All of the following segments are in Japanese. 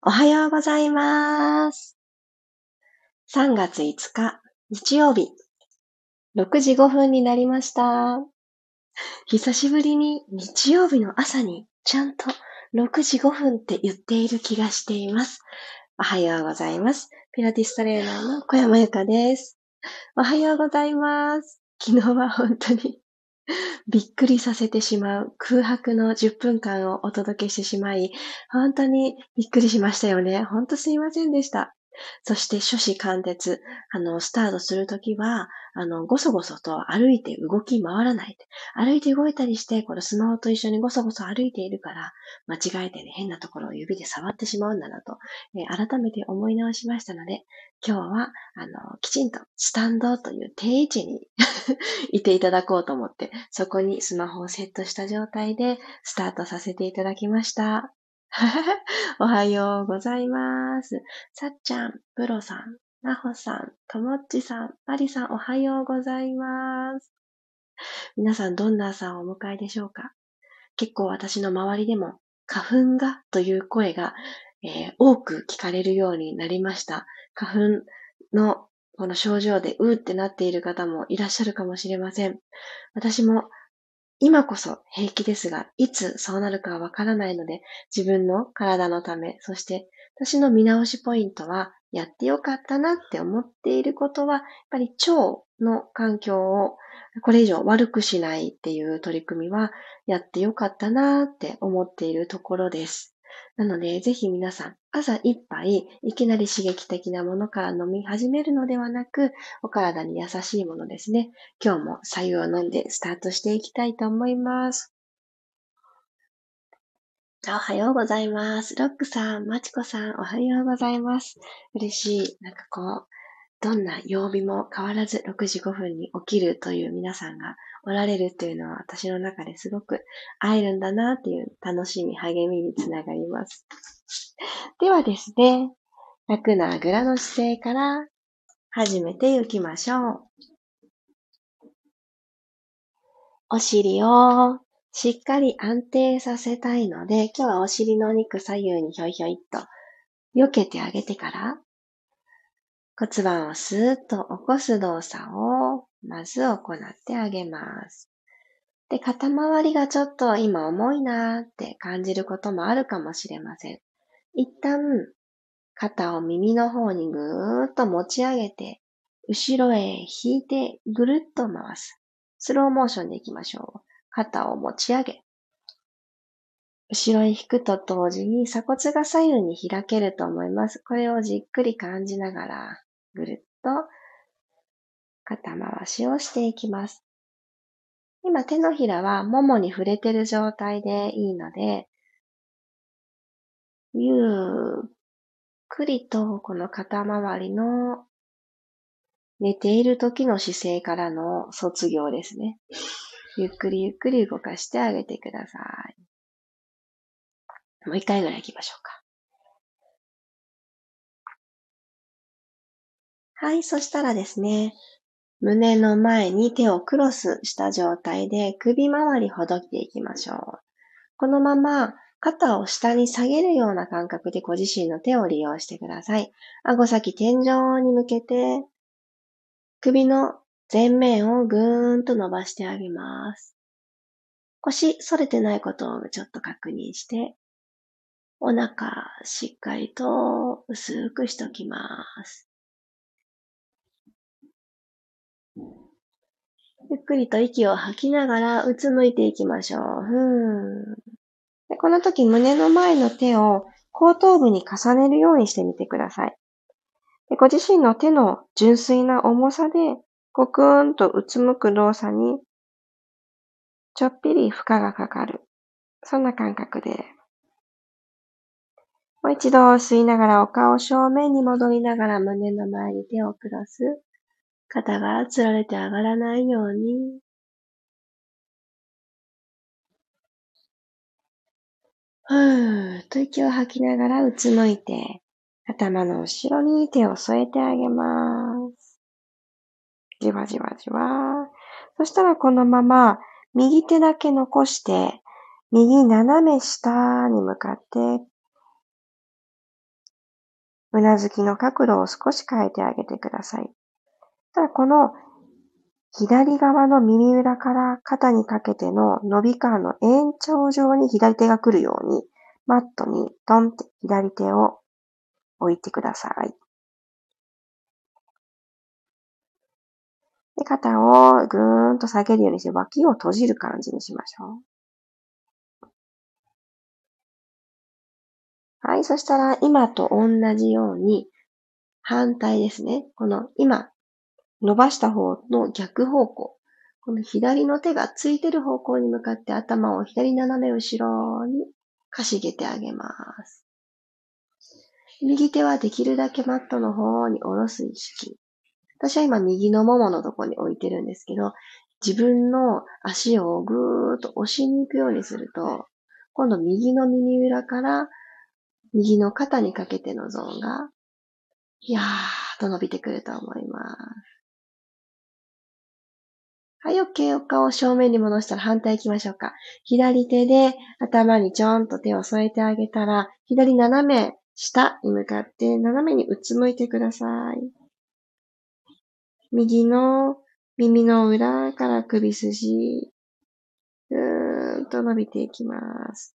おはようございます。3月5日、日曜日、6時5分になりました。久しぶりに日曜日の朝にちゃんと6時5分って言っている気がしています。おはようございます。ピラティストレーナーの小山由かです。おはようございます。昨日は本当に びっくりさせてしまう空白の10分間をお届けしてしまい、本当にびっくりしましたよね。本当すいませんでした。そして初子貫徹、あの、スタートするときは、あの、ごそごそと歩いて動き回らない。歩いて動いたりして、このスマホと一緒にごそごそ歩いているから、間違えてね、変なところを指で触ってしまうんだなと、えー、改めて思い直しましたので、今日は、あの、きちんとスタンドという定位置に いていただこうと思って、そこにスマホをセットした状態でスタートさせていただきました。おはようございます。さっちゃん、プロさん、なほさん、ともっちさん、まりさん、おはようございます。皆さん、どんな朝をお迎えでしょうか？結構私の周りでも、花粉がという声が、えー、多く聞かれるようになりました。花粉のこの症状でうーってなっている方もいらっしゃるかもしれません。私も今こそ平気ですが、いつそうなるかはわからないので、自分の体のため、そして私の見直しポイントは、やってよかったなって思っていることは、やっぱり腸の環境をこれ以上悪くしないっていう取り組みは、やってよかったなって思っているところです。なので、ぜひ皆さん、朝一杯、いきなり刺激的なものから飲み始めるのではなく、お体に優しいものですね。今日も左右を飲んでスタートしていきたいと思います。おはようございます。ロックさん、まちこさん、おはようございます。嬉しい。なんかこう、どんな曜日も変わらず6時5分に起きるという皆さんがおられるというのは私の中ですごく会えるんだなっていう楽しみ、励みにつながります。ではですね、楽なあぐらの姿勢から始めていきましょう。お尻をしっかり安定させたいので、今日はお尻のお肉左右にひょいひょいっと避けてあげてから、骨盤をスーッと起こす動作をまず行ってあげます。で、肩周りがちょっと今重いなーって感じることもあるかもしれません。一旦、肩を耳の方にぐーっと持ち上げて、後ろへ引いてぐるっと回す。スローモーションでいきましょう。肩を持ち上げ、後ろへ引くと同時に鎖骨が左右に開けると思います。これをじっくり感じながら、ぐるっと肩回しをしていきます。今手のひらはももに触れてる状態でいいので、ゆっくりとこの肩周りの寝ている時の姿勢からの卒業ですね。ゆっくりゆっくり動かしてあげてください。もう一回ぐらい行きましょうか。はい、そしたらですね、胸の前に手をクロスした状態で首周りほどいていきましょう。このまま肩を下に下げるような感覚でご自身の手を利用してください。顎先天井に向けて首の前面をぐーんと伸ばしてあげます。腰反れてないことをちょっと確認して、お腹しっかりと薄くしときます。ゆっくりと息を吐きながらうつむいていきましょう。ふでこの時胸の前の手を後頭部に重ねるようにしてみてください。でご自身の手の純粋な重さで、ごくーんとうつむく動作に、ちょっぴり負荷がかかる。そんな感覚で。もう一度吸いながらお顔正面に戻りながら胸の前に手をクロス。肩がつられて上がらないように、ふーっと息を吐きながらうつむいて、頭の後ろに手を添えてあげます。じわじわじわ。そしたらこのまま右手だけ残して、右斜め下に向かってうなずきの角度を少し変えてあげてください。ただこの左側の耳裏から肩にかけての伸び感の延長上に左手が来るように、マットにドンって左手を置いてください。で肩をぐーんと下げるようにして脇を閉じる感じにしましょう。はい、そしたら今と同じように反対ですね。この今伸ばした方の逆方向。この左の手がついてる方向に向かって頭を左斜め後ろにかしげてあげます。右手はできるだけマットの方に下ろす意識。私は今右のもものとこに置いてるんですけど、自分の足をぐーっと押しに行くようにすると、今度右の耳裏から右の肩にかけてのゾーンが、いやーっと伸びてくると思います。はい、OK、お顔を正面に戻したら反対行きましょうか。左手で頭にちょんと手を添えてあげたら、左斜め下に向かって斜めにうつむいてください。右の耳の裏から首筋、ぐーんと伸びていきます。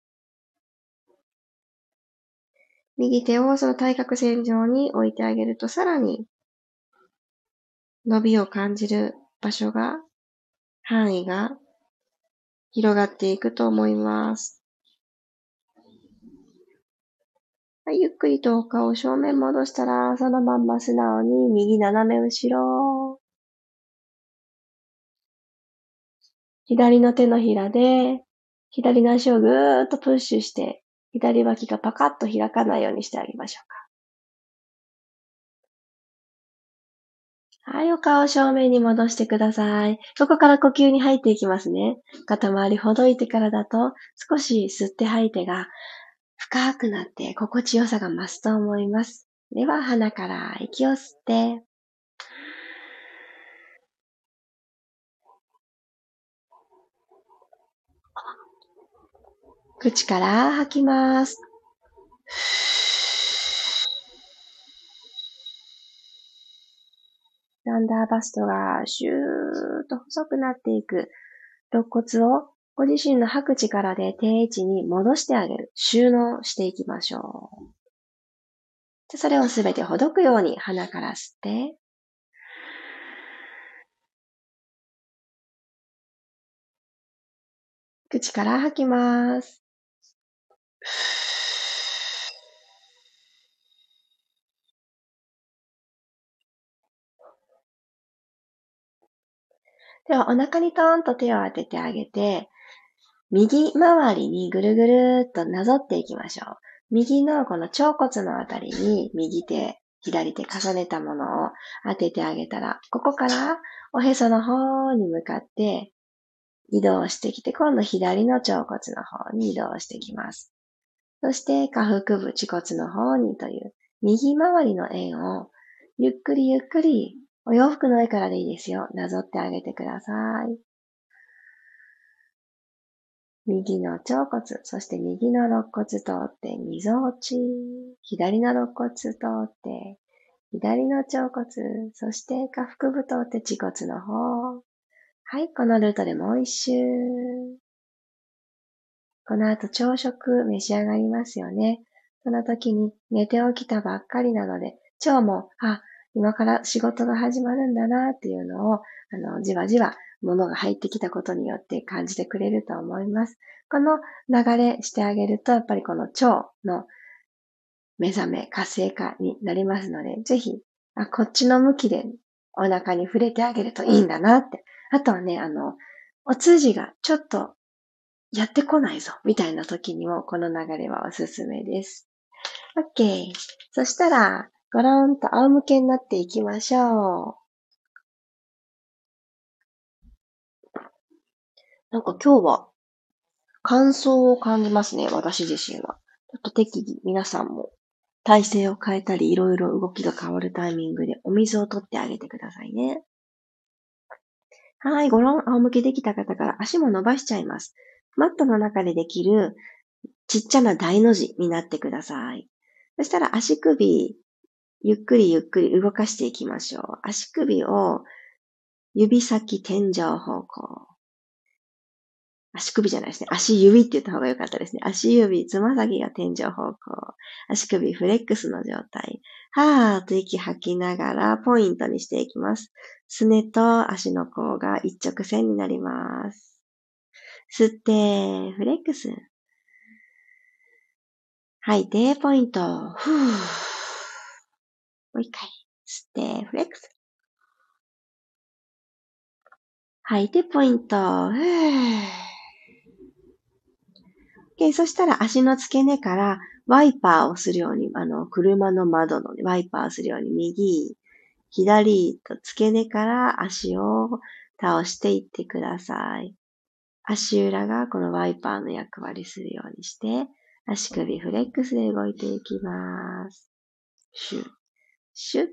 右手をその対角線上に置いてあげると、さらに伸びを感じる場所が範囲が広がっていくと思います。はい、ゆっくりとお顔を正面戻したら、そのまんま素直に右斜め後ろ。左の手のひらで、左の足をぐーっとプッシュして、左脇がパカッと開かないようにしてあげましょうか。はい、お顔を正面に戻してください。ここから呼吸に入っていきますね。肩周りほどいてからだと、少し吸って吐いてが深くなって心地よさが増すと思います。では、鼻から息を吸って、口から吐きます。だんだんバストがシューッと細くなっていく。肋骨をご自身の吐く力で定位置に戻してあげる。収納していきましょう。それをすべてほどくように鼻から吸って、口から吐きます。では、お腹にトーンと手を当ててあげて、右回りにぐるぐるっとなぞっていきましょう。右のこの腸骨のあたりに右手、左手重ねたものを当ててあげたら、ここからおへその方に向かって移動してきて、今度左の腸骨の方に移動してきます。そして下腹部、恥骨の方にという右回りの円をゆっくりゆっくりお洋服の上からでいいですよ。なぞってあげてください。右の腸骨、そして右の肋骨通って溝落ち。左の肋骨通って、左の腸骨、そして下腹部通って恥骨の方。はい、このルートでもう一周。この後朝食召し上がりますよね。その時に寝て起きたばっかりなので、腸も、あ、今から仕事が始まるんだなっていうのを、あの、じわじわ物が入ってきたことによって感じてくれると思います。この流れしてあげると、やっぱりこの腸の目覚め、活性化になりますので、ぜひ、あ、こっちの向きでお腹に触れてあげるといいんだなって。あとはね、あの、お通じがちょっとやってこないぞ、みたいな時にもこの流れはおすすめです。OK。そしたら、ごろんと仰向けになっていきましょう。なんか今日は乾燥を感じますね、私自身は。ちょっと適宜皆さんも体勢を変えたり、いろいろ動きが変わるタイミングでお水を取ってあげてくださいね。はい、ごろん仰向けできた方から足も伸ばしちゃいます。マットの中でできるちっちゃな大の字になってください。そしたら足首ゆっくりゆっくり動かしていきましょう。足首を指先天井方向。足首じゃないですね。足指って言った方が良かったですね。足指、つま先が天井方向。足首フレックスの状態。はーっと息吐きながらポイントにしていきます。すねと足の甲が一直線になります。吸って、フレックス。吐いて、ポイント。ふー。もう一回。吸って、フレックス。吐いて、ポイント。ふー。OK。そしたら足の付け根からワイパーをするように、あの、車の窓のワイパーをするように、右、左と付け根から足を倒していってください。足裏がこのワイパーの役割するようにして、足首フレックスで動いていきます。シュッ、シュッと。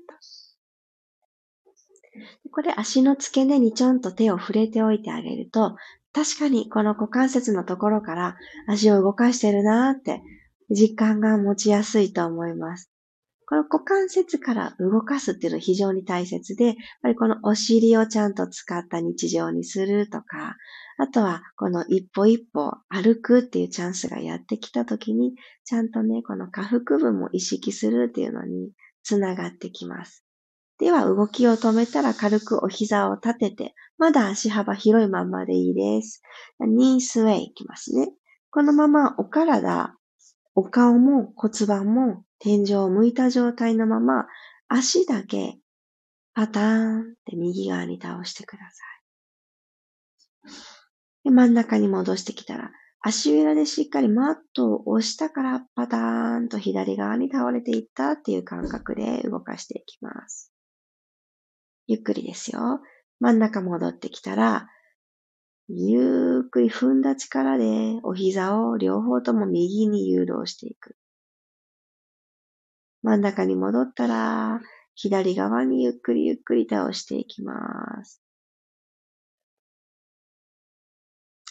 これ足の付け根にちょんと手を触れておいてあげると、確かにこの股関節のところから足を動かしてるなーって実感が持ちやすいと思います。この股関節から動かすっていうのは非常に大切で、やっぱりこのお尻をちゃんと使った日常にするとか、あとはこの一歩一歩歩くっていうチャンスがやってきた時に、ちゃんとね、この下腹部も意識するっていうのにつながってきます。では動きを止めたら軽くお膝を立てて、まだ足幅広いままでいいです。ニースウェイいきますね。このままお体、お顔も骨盤も天井を向いた状態のまま、足だけパターンって右側に倒してください。で真ん中に戻してきたら、足裏でしっかりマットを押したからパターンと左側に倒れていったっていう感覚で動かしていきます。ゆっくりですよ。真ん中戻ってきたら、ゆっくり踏んだ力でお膝を両方とも右に誘導していく。真ん中に戻ったら、左側にゆっくりゆっくり倒していきます。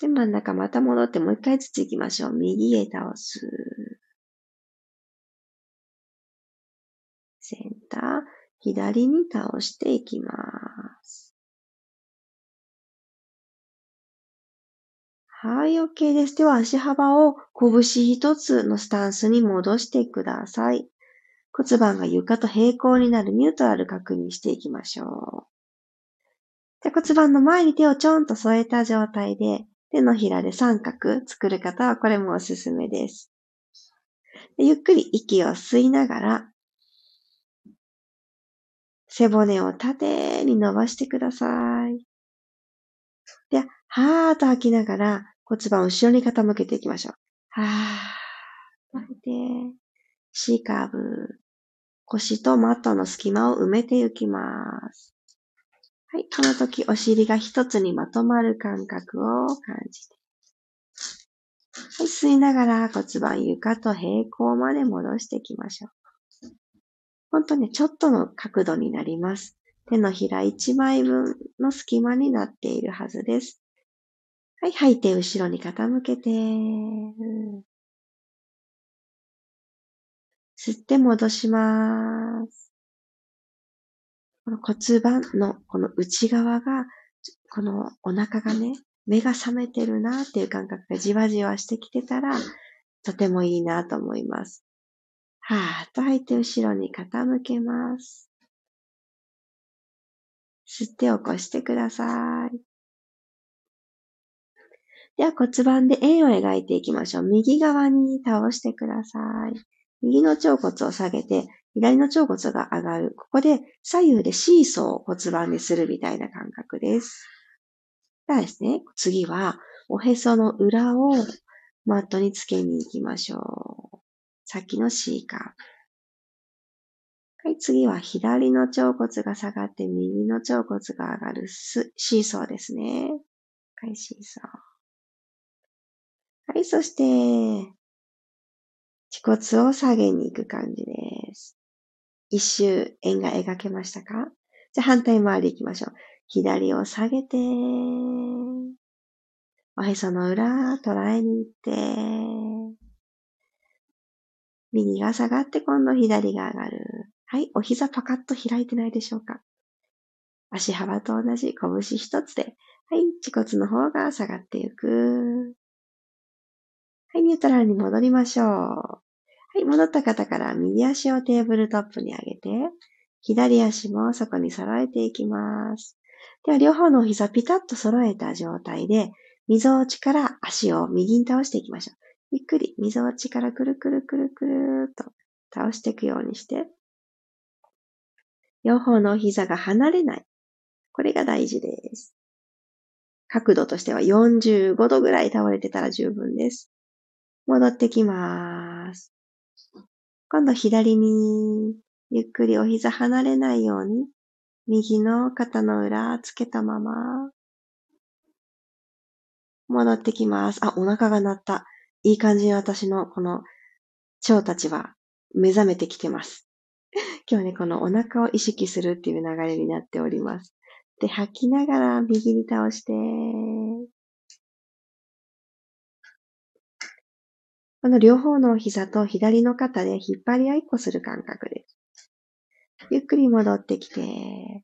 で、真ん中また戻ってもう一回ずつ行きましょう。右へ倒す。センター。左に倒していきます。はい、OK です。では足幅を拳一つのスタンスに戻してください。骨盤が床と平行になるニュートラル確認していきましょう。で骨盤の前に手をちょんと添えた状態で、手のひらで三角作る方はこれもおすすめです。ゆっくり息を吸いながら、背骨を縦に伸ばしてください。で、はーっと吐きながら骨盤を後ろに傾けていきましょう。はーっと吐いて、C カーブ。腰とマットの隙間を埋めていきます。はい。この時、お尻が一つにまとまる感覚を感じて。はい。吸いながら骨盤床と平行まで戻していきましょう。ほんとね、ちょっとの角度になります。手のひら1枚分の隙間になっているはずです。はい、吐いて後ろに傾けて、吸って戻します。この骨盤のこの内側が、このお腹がね、目が覚めてるなっていう感覚がじわじわしてきてたら、とてもいいなと思います。はーっと吐いて後ろに傾けます。吸って起こしてください。では骨盤で円を描いていきましょう。右側に倒してください。右の腸骨を下げて、左の腸骨が上がる。ここで左右でシーソーを骨盤にするみたいな感覚です。ではですね、次はおへその裏をマットにつけに行きましょう。さっきの C カーブ。はい、次は左の腸骨が下がって右の腸骨が上がるシーソーですね。はい、シーソー。はい、そして、恥骨を下げに行く感じです。一周円が描けましたか？じゃあ反対回り行きましょう。左を下げて、おへその裏、捉えに行って、右が下がって今度左が上がる。はい。お膝パカッと開いてないでしょうか？足幅と同じ拳一つで、はい。恥骨の方が下がっていく。はい。ニュートラルに戻りましょう。はい。戻った方から右足をテーブルトップに上げて、左足もそこに揃えていきます。では、両方の膝ピタッと揃えた状態で、溝落ちから足を右に倒していきましょう。ゆっくり溝落ちからくるくるくるくると倒していくようにして、両方の膝が離れない。これが大事です。角度としては45度ぐらい倒れてたら十分です。戻ってきます。今度左にゆっくりお膝離れないように右の肩の裏つけたまま戻ってきます。あ、お腹が鳴った。いい感じに私のこの蝶たちは目覚めてきてます。今日ね、このお腹を意識するっていう流れになっております。で、吐きながら右に倒して、この両方の膝と左の肩で引っ張り合いっこする感覚です。ゆっくり戻ってきて、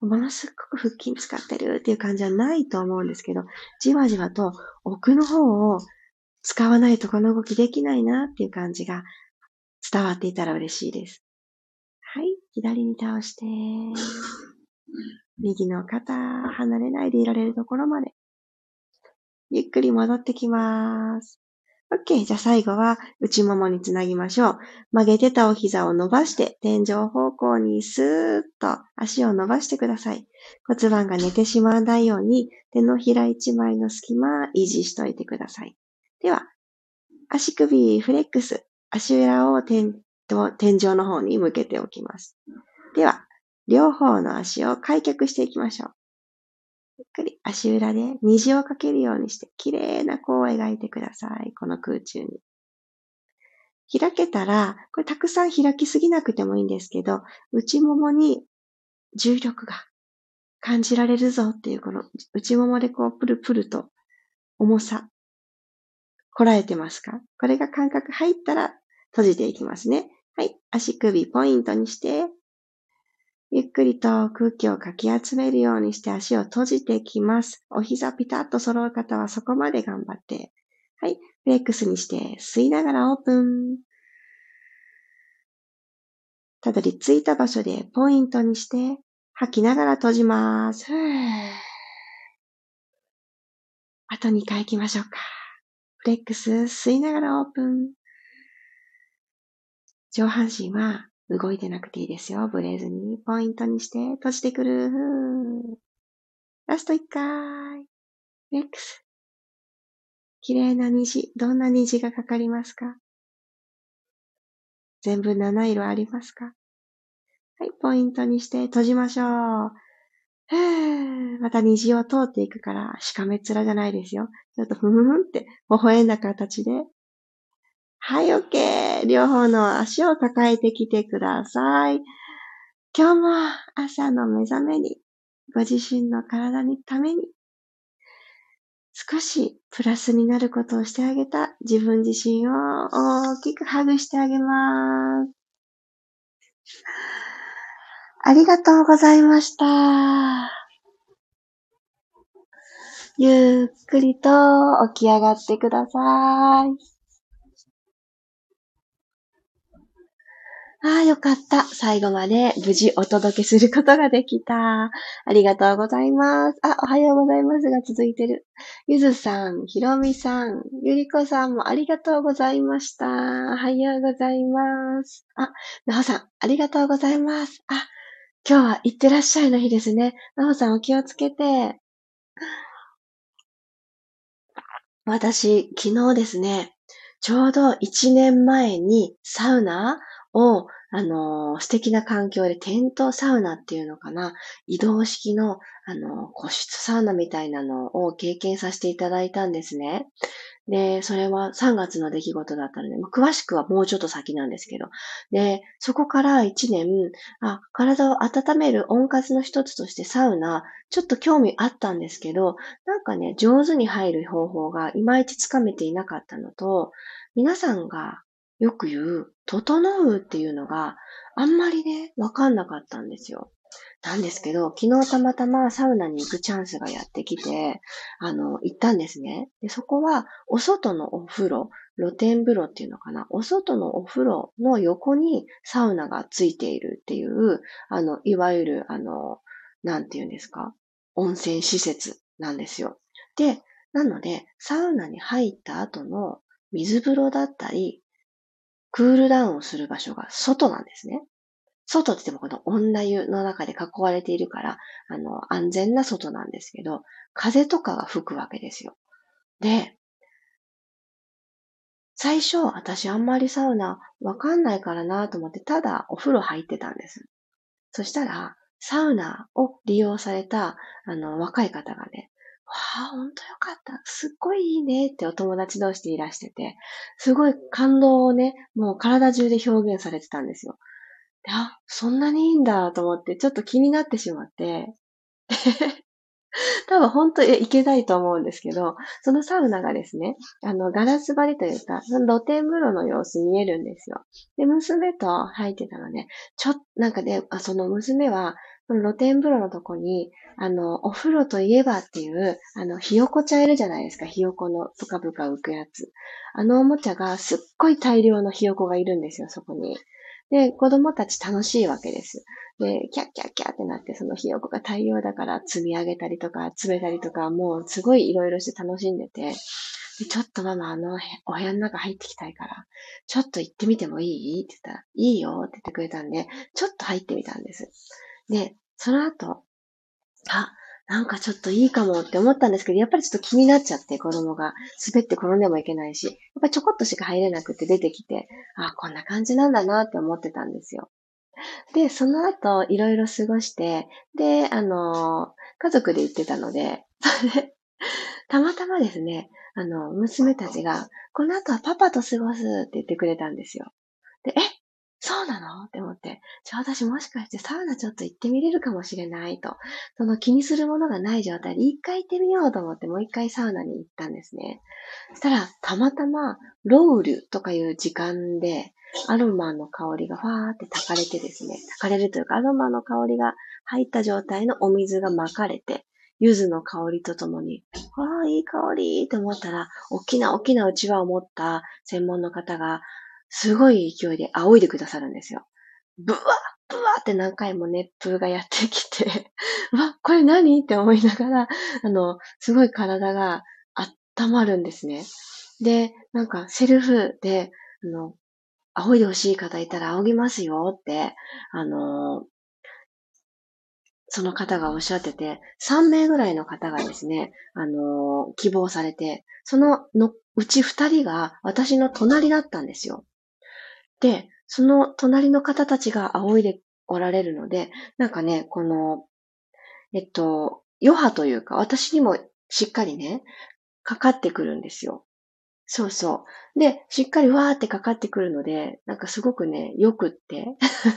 ものすごく腹筋使ってるっていう感じはないと思うんですけど、じわじわと奥の方を使わないとこの動きできないなっていう感じが伝わっていたら嬉しいです。はい。左に倒して、右の肩、離れないでいられるところまで、ゆっくり戻ってきます。OK。じゃあ最後は内ももにつなぎましょう。曲げてたお膝を伸ばして天井方向にスーッと足を伸ばしてください。骨盤が寝てしまわないように手のひら一枚の隙間維持しといてください。では、足首フレックス。足裏を天天井の方に向けておきます。では、両方の足を開脚していきましょう。ゆっくり足裏で虹をかけるようにして、綺麗な弧を描いてください。この空中に。開けたら、これたくさん開きすぎなくてもいいんですけど、内ももに重力が感じられるぞっていう、この内ももでこうプルプルと重さ、こらえてますか？これが感覚入ったら閉じていきますね。はい。足首ポイントにして、ゆっくりと空気をかき集めるようにして足を閉じていきます。お膝ピタッと揃う方はそこまで頑張って。はい。フレックスにして吸いながらオープン。たどり着いた場所でポイントにして吐きながら閉じます。あと2回行きましょうか。フレックス吸いながらオープン。上半身は動いてなくていいですよ。ブレずにポイントにして閉じてくる。ラスト1回。レックス。綺麗な虹。どんな虹がかかりますか？全部7色ありますか？はい、ポイントにして閉じましょう。また虹を通っていくから、しかめっ面じゃないですよ。ちょっとふふふんって微笑んだ形ではい、OK。両方の足を抱えてきてください。今日も朝の目覚めに、ご自身の体のために、少しプラスになることをしてあげた自分自身を大きくハグしてあげます。ありがとうございました。ゆっくりと起き上がってください。ああ、よかった。最後まで無事お届けすることができた。ありがとうございます。あ、おはようございますが続いてる。ゆずさん、ひろみさん、ゆりこさんもありがとうございました。おはようございます。あ、なほさん、ありがとうございます。あ、今日は行ってらっしゃいの日ですね。なほさんお気をつけて。私、昨日ですね、ちょうど1年前にサウナを、あの、素敵な環境でテントサウナっていうのかな、移動式の、あの、個室サウナみたいなのを経験させていただいたんですね。で、それは3月の出来事だったので、まあ、詳しくはもうちょっと先なんですけど。で、そこから1年、あ、体を温める温活の一つとしてサウナ、ちょっと興味あったんですけど、なんかね、上手に入る方法がいまいちつかめていなかったのと、皆さんがよく言う、整うっていうのがあんまりね、わかんなかったんですよ。なんですけど、昨日たまたまサウナに行くチャンスがやってきて、あの、行ったんですね。で、そこは、お外のお風呂、露天風呂っていうのかな。お外のお風呂の横にサウナがついているっていう、あの、いわゆる、あの、なんていうんですか。温泉施設なんですよ。で、なので、サウナに入った後の水風呂だったり、クールダウンをする場所が外なんですね。外って言ってもこの女湯の中で囲われているから、あの、安全な外なんですけど、風とかが吹くわけですよ。で、最初、私あんまりサウナわかんないからなと思って、ただお風呂入ってたんです。そしたら、サウナを利用された、あの、若い方がね、わあ、ほんとよかった。すっごいいいねってお友達同士でいらしてて、すごい感動をね、もう体中で表現されてたんですよ。あ、そんなにいいんだと思って、ちょっと気になってしまって、多分本当いけないと思うんですけど、そのサウナがですね、あの、ガラス張りというか、その露天風呂の様子見えるんですよ。で、娘と入ってたので、ちょっと、なんかね、その娘は、その露天風呂のとこに、あの、お風呂といえばっていう、あの、ひよこちゃんいるじゃないですか。ひよこのぷかぷか浮くやつ。あのおもちゃがすっごい大量のひよこがいるんですよ、そこに。で、子供たち楽しいわけです。で、キャッキャッキャってなって、そのひよこが大量だから積み上げたりとか、詰めたりとか、もうすごいいろいろして楽しんでて、でちょっとママあのお部屋の中入ってきたいから、ちょっと行ってみてもいい？って言ったら、いいよって言ってくれたんで、ちょっと入ってみたんです。で、その後、あ、なんかちょっといいかもって思ったんですけど、やっぱりちょっと気になっちゃって、子供が。滑って転んでもいけないし、やっぱりちょこっとしか入れなくて出てきて、あ、こんな感じなんだなって思ってたんですよ。で、その後、いろいろ過ごして、で、あの、家族で行ってたので、それで、たまたまですね、あの、娘たちが、この後はパパと過ごすって言ってくれたんですよ。で、えそうなの？って思って。じゃあ私もしかしてサウナちょっと行ってみれるかもしれないと。その気にするものがない状態で一回行ってみようと思ってもう一回サウナに行ったんですね。そしたらたまたまロウルとかいう時間でアロマの香りがファーって炊かれてですね、炊かれるというかアロマの香りが入った状態のお水が巻かれて、柚子の香りとともに、わあ、いい香りって思ったら、大きな大きなうちわを持った専門の方が、すごい勢いで仰いでくださるんですよ。ブワッブワーって何回も熱風がやってきて、わ、これ何って思いながら、あの、すごい体が温まるんですね。で、なんかセルフで、あの、仰いでほしい方いたら仰ぎますよって、あの、その方がおっしゃってて、3名ぐらいの方がですね、あの、希望されて、そののうち2人が私の隣だったんですよ。で、その隣の方たちが仰いでおられるので、なんかね、この、えっと、余波というか、私にもしっかりね、かかってくるんですよ。そうそう。で、しっかりわーってかかってくるので、なんかすごくね、よくって。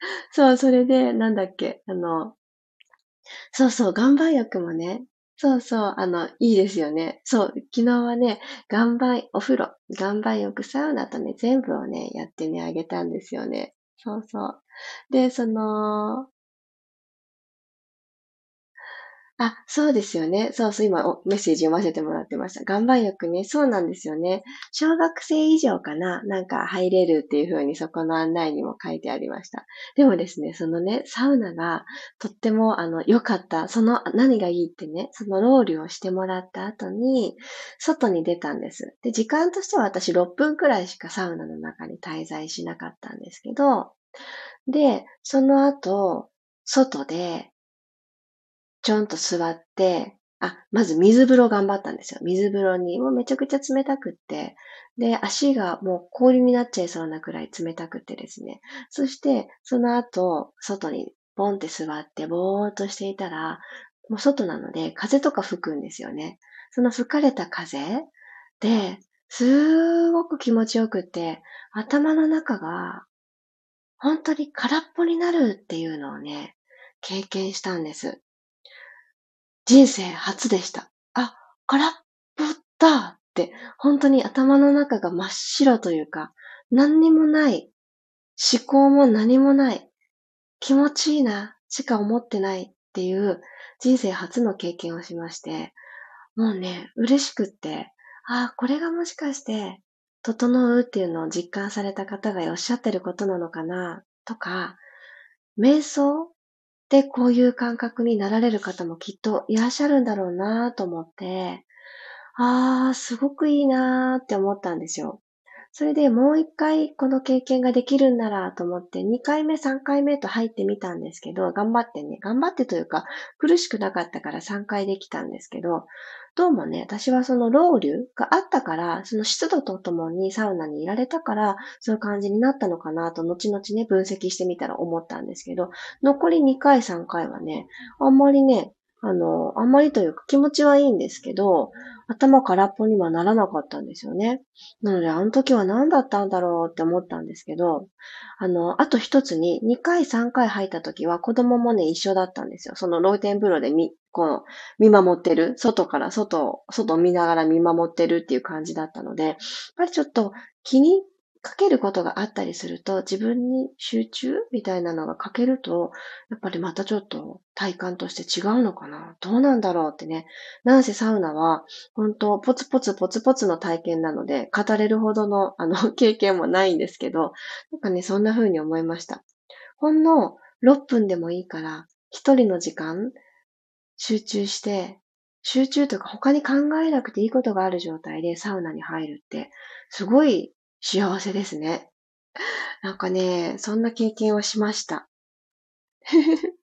そう、それで、なんだっけ、あの、そうそう、岩盤浴もね、そうそう、あの、いいですよね。そう、昨日はね、岩盤、お風呂、岩盤浴、サウナとね、全部をね、やってね、あげたんですよね。そうそう。で、その、あ、そうですよね。そうそう、今メッセージ読ませてもらってました。岩盤浴ね、そうなんですよね。小学生以上かななんか入れるっていう風にそこの案内にも書いてありました。でもですね、そのね、サウナがとってもあの良かった。その何がいいってね、そのロールをしてもらった後に、外に出たんです。で、時間としては私6分くらいしかサウナの中に滞在しなかったんですけど、で、その後、外でちょんと座って、あ、まず水風呂頑張ったんですよ。水風呂に、もうめちゃくちゃ冷たくって、で、足がもう氷になっちゃいそうなくらい冷たくってですね。そして、その後、外にポンって座って、ぼーっとしていたら、もう外なので、風とか吹くんですよね。その吹かれた風で、すごく気持ちよくて、頭の中が、本当に空っぽになるっていうのをね、経験したんです。人生初でした。あ、空っぽだって、本当に頭の中が真っ白というか、何にもない、思考も何もない、気持ちいいな、しか思ってないっていう人生初の経験をしまして、もうね、嬉しくって、ああ、これがもしかして、整うっていうのを実感された方がおっしゃってることなのかな、とか、瞑想でこういう感覚になられる方もきっといらっしゃるんだろうなと思って、ああ、すごくいいなって思ったんですよ。それでもう一回この経験ができるんならと思って2回目3回目と入ってみたんですけど、頑張ってね、頑張ってというか苦しくなかったから3回できたんですけど、どうもね、私はそのロウリュがあったから、その湿度とともにサウナにいられたから、そういう感じになったのかなと、後々ね、分析してみたら思ったんですけど、残り2回3回はね、あんまりね、あの、あんまりというか気持ちはいいんですけど、頭空っぽにはならなかったんですよね。なので、あの時は何だったんだろうって思ったんですけど、あの、あと一つに、2回3回入った時は子供もね、一緒だったんですよ。その露天風呂でみ、こう、見守ってる、外から外、外を見ながら見守ってるっていう感じだったので、やっぱりちょっと気にかけることがあったりすると、自分に集中みたいなのがかけると、やっぱりまたちょっと体感として違うのかなどうなんだろうってね。なんせサウナは、本当ポツポツポツポツの体験なので、語れるほどの、あの、経験もないんですけど、なんかね、そんな風に思いました。ほんの6分でもいいから、一人の時間、集中して、集中というか他に考えなくていいことがある状態でサウナに入るって、すごい幸せですね。なんかね、そんな経験をしました。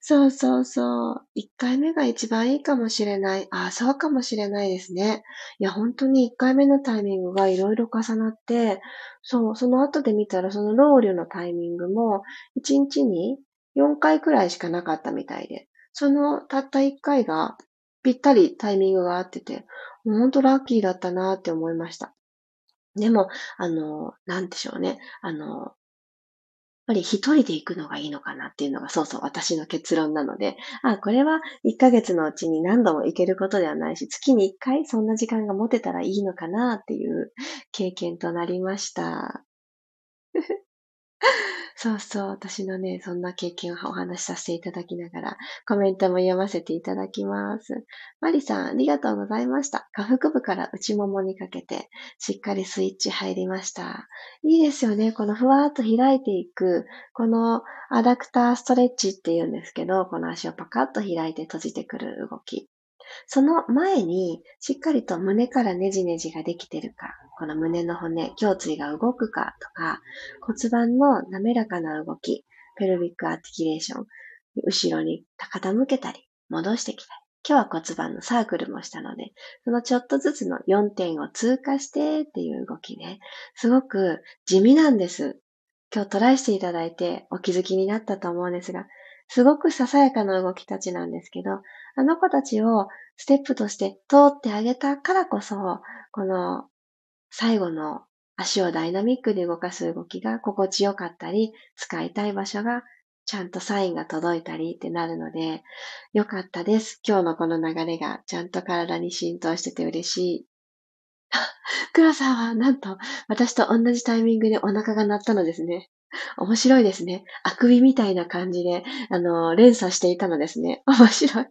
そうそうそう。一回目が一番いいかもしれない。あ、そうかもしれないですね。いや、本当に一回目のタイミングがいろいろ重なって、そう、その後で見たら、そのロウリュのタイミングも、一日に4回くらいしかなかったみたいで、そのたった1回がぴったりタイミングが合ってて、本当ラッキーだったなって思いました。でも、あの、なんでしょうね。あの、やっぱり一人で行くのがいいのかなっていうのがそうそう私の結論なので、あ、これは一ヶ月のうちに何度も行けることではないし、月に一回そんな時間が持てたらいいのかなっていう経験となりました。そうそう、私のね、そんな経験をお話しさせていただきながら、コメントも読ませていただきます。マリさん、ありがとうございました。下腹部から内ももにかけて、しっかりスイッチ入りました。いいですよね。このふわーっと開いていく、このアダクターストレッチっていうんですけど、この足をパカッと開いて閉じてくる動き。その前に、しっかりと胸からネジネジができてるか、この胸の骨、胸椎が動くかとか、骨盤の滑らかな動き、ペルビックアーティキュレーション、後ろに傾けたり、戻してきたり。今日は骨盤のサークルもしたので、そのちょっとずつの4点を通過してっていう動きね、すごく地味なんです。今日トライしていただいてお気づきになったと思うんですが、すごくささやかな動きたちなんですけど、あの子たちをステップとして通ってあげたからこそ、この最後の足をダイナミックで動かす動きが心地よかったり、使いたい場所がちゃんとサインが届いたりってなるので、よかったです。今日のこの流れがちゃんと体に浸透してて嬉しい。黒さんはなんと私と同じタイミングでお腹が鳴ったのですね。面白いですね。あくびみたいな感じで、あの、連鎖していたのですね。面白い。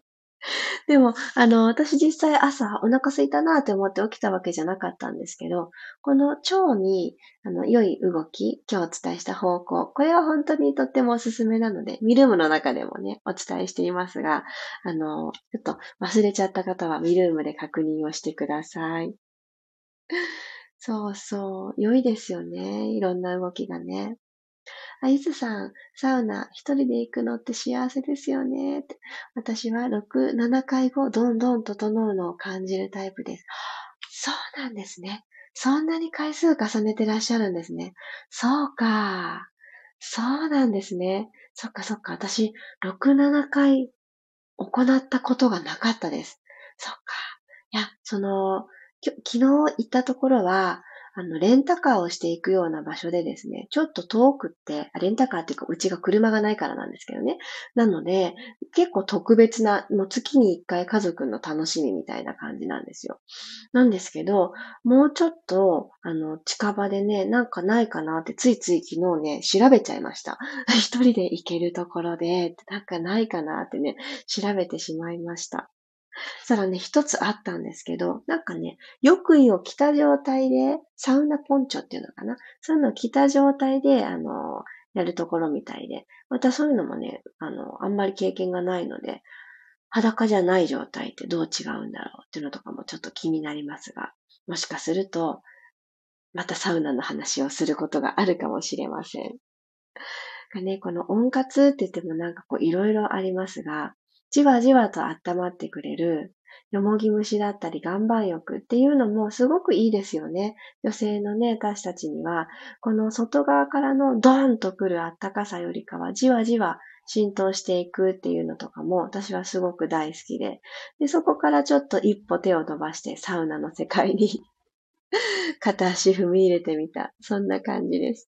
でも、あの、私実際朝お腹空いたなって思って起きたわけじゃなかったんですけど、この腸に、あの、良い動き、今日お伝えした方向、これは本当にとってもおすすめなので、ミルームの中でもね、お伝えしていますが、あの、ちょっと忘れちゃった方はミルームで確認をしてください。そうそう、良いですよね。いろんな動きがね。あ、いずさん、サウナ一人で行くのって幸せですよね。私は6、7回後、どんどん整うのを感じるタイプです。そうなんですね。そんなに回数重ねてらっしゃるんですね。そうか。そうなんですね。そっかそっか。私、6、7回行ったことがなかったです。そっか。いや、その、昨日行ったところは、あの、レンタカーをしていくような場所でですね、ちょっと遠くって、レンタカーっていうか、うちが車がないからなんですけどね。なので、結構特別な、もう月に一回家族の楽しみみたいな感じなんですよ。なんですけど、もうちょっと、あの、近場でね、なんかないかなってついつい昨日ね、調べちゃいました。一人で行けるところで、なんかないかなってね、調べてしまいました。そらね、一つあったんですけど、なんかね、浴衣を着た状態で、サウナポンチョっていうのかな？そういうのを着た状態で、あの、やるところみたいで、またそういうのもね、あの、あんまり経験がないので、裸じゃない状態ってどう違うんだろうっていうのとかもちょっと気になりますが、もしかすると、またサウナの話をすることがあるかもしれません。ね、この温活って言ってもなんかこういろいろありますが、じわじわと温まってくれる、よもぎ虫だったり岩盤浴っていうのもすごくいいですよね。女性のね、私たちには、この外側からのドーンとくるあったかさよりかは、じわじわ浸透していくっていうのとかも私はすごく大好きで、でそこからちょっと一歩手を伸ばしてサウナの世界に片足踏み入れてみた。そんな感じです。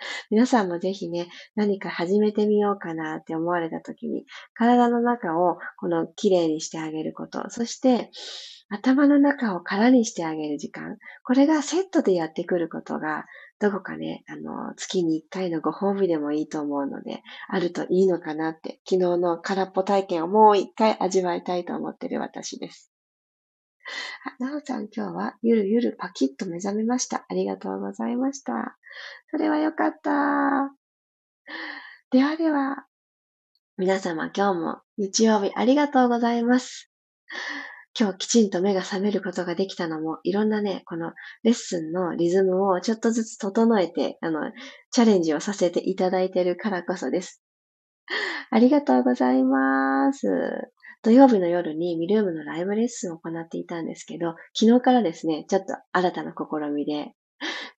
皆さんもぜひね、何か始めてみようかなって思われた時に、体の中をこの綺麗にしてあげること、そして頭の中を空にしてあげる時間、これがセットでやってくることが、どこかね、あの、月に1回のご褒美でもいいと思うので、あるといいのかなって、昨日の空っぽ体験をもう1回味わいたいと思ってる私です。なおちゃん今日はゆるゆるパキッと目覚めました。ありがとうございました。それはよかった。ではでは、皆様今日も日曜日ありがとうございます。今日きちんと目が覚めることができたのも、いろんなね、このレッスンのリズムをちょっとずつ整えて、あの、チャレンジをさせていただいているからこそです。ありがとうございます。土曜日の夜にミルームのライブレッスンを行っていたんですけど、昨日からですね、ちょっと新たな試みで、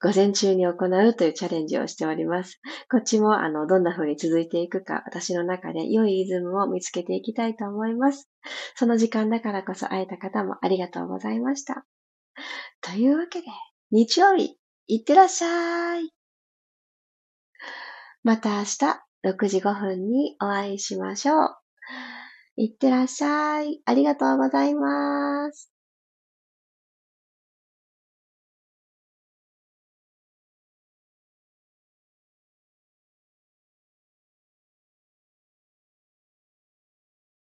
午前中に行うというチャレンジをしております。こっちも、あの、どんな風に続いていくか、私の中で良いイズムを見つけていきたいと思います。その時間だからこそ会えた方もありがとうございました。というわけで、日曜日、いってらっしゃい。また明日、6時5分にお会いしましょう。いってらっしゃい。ありがとうございます。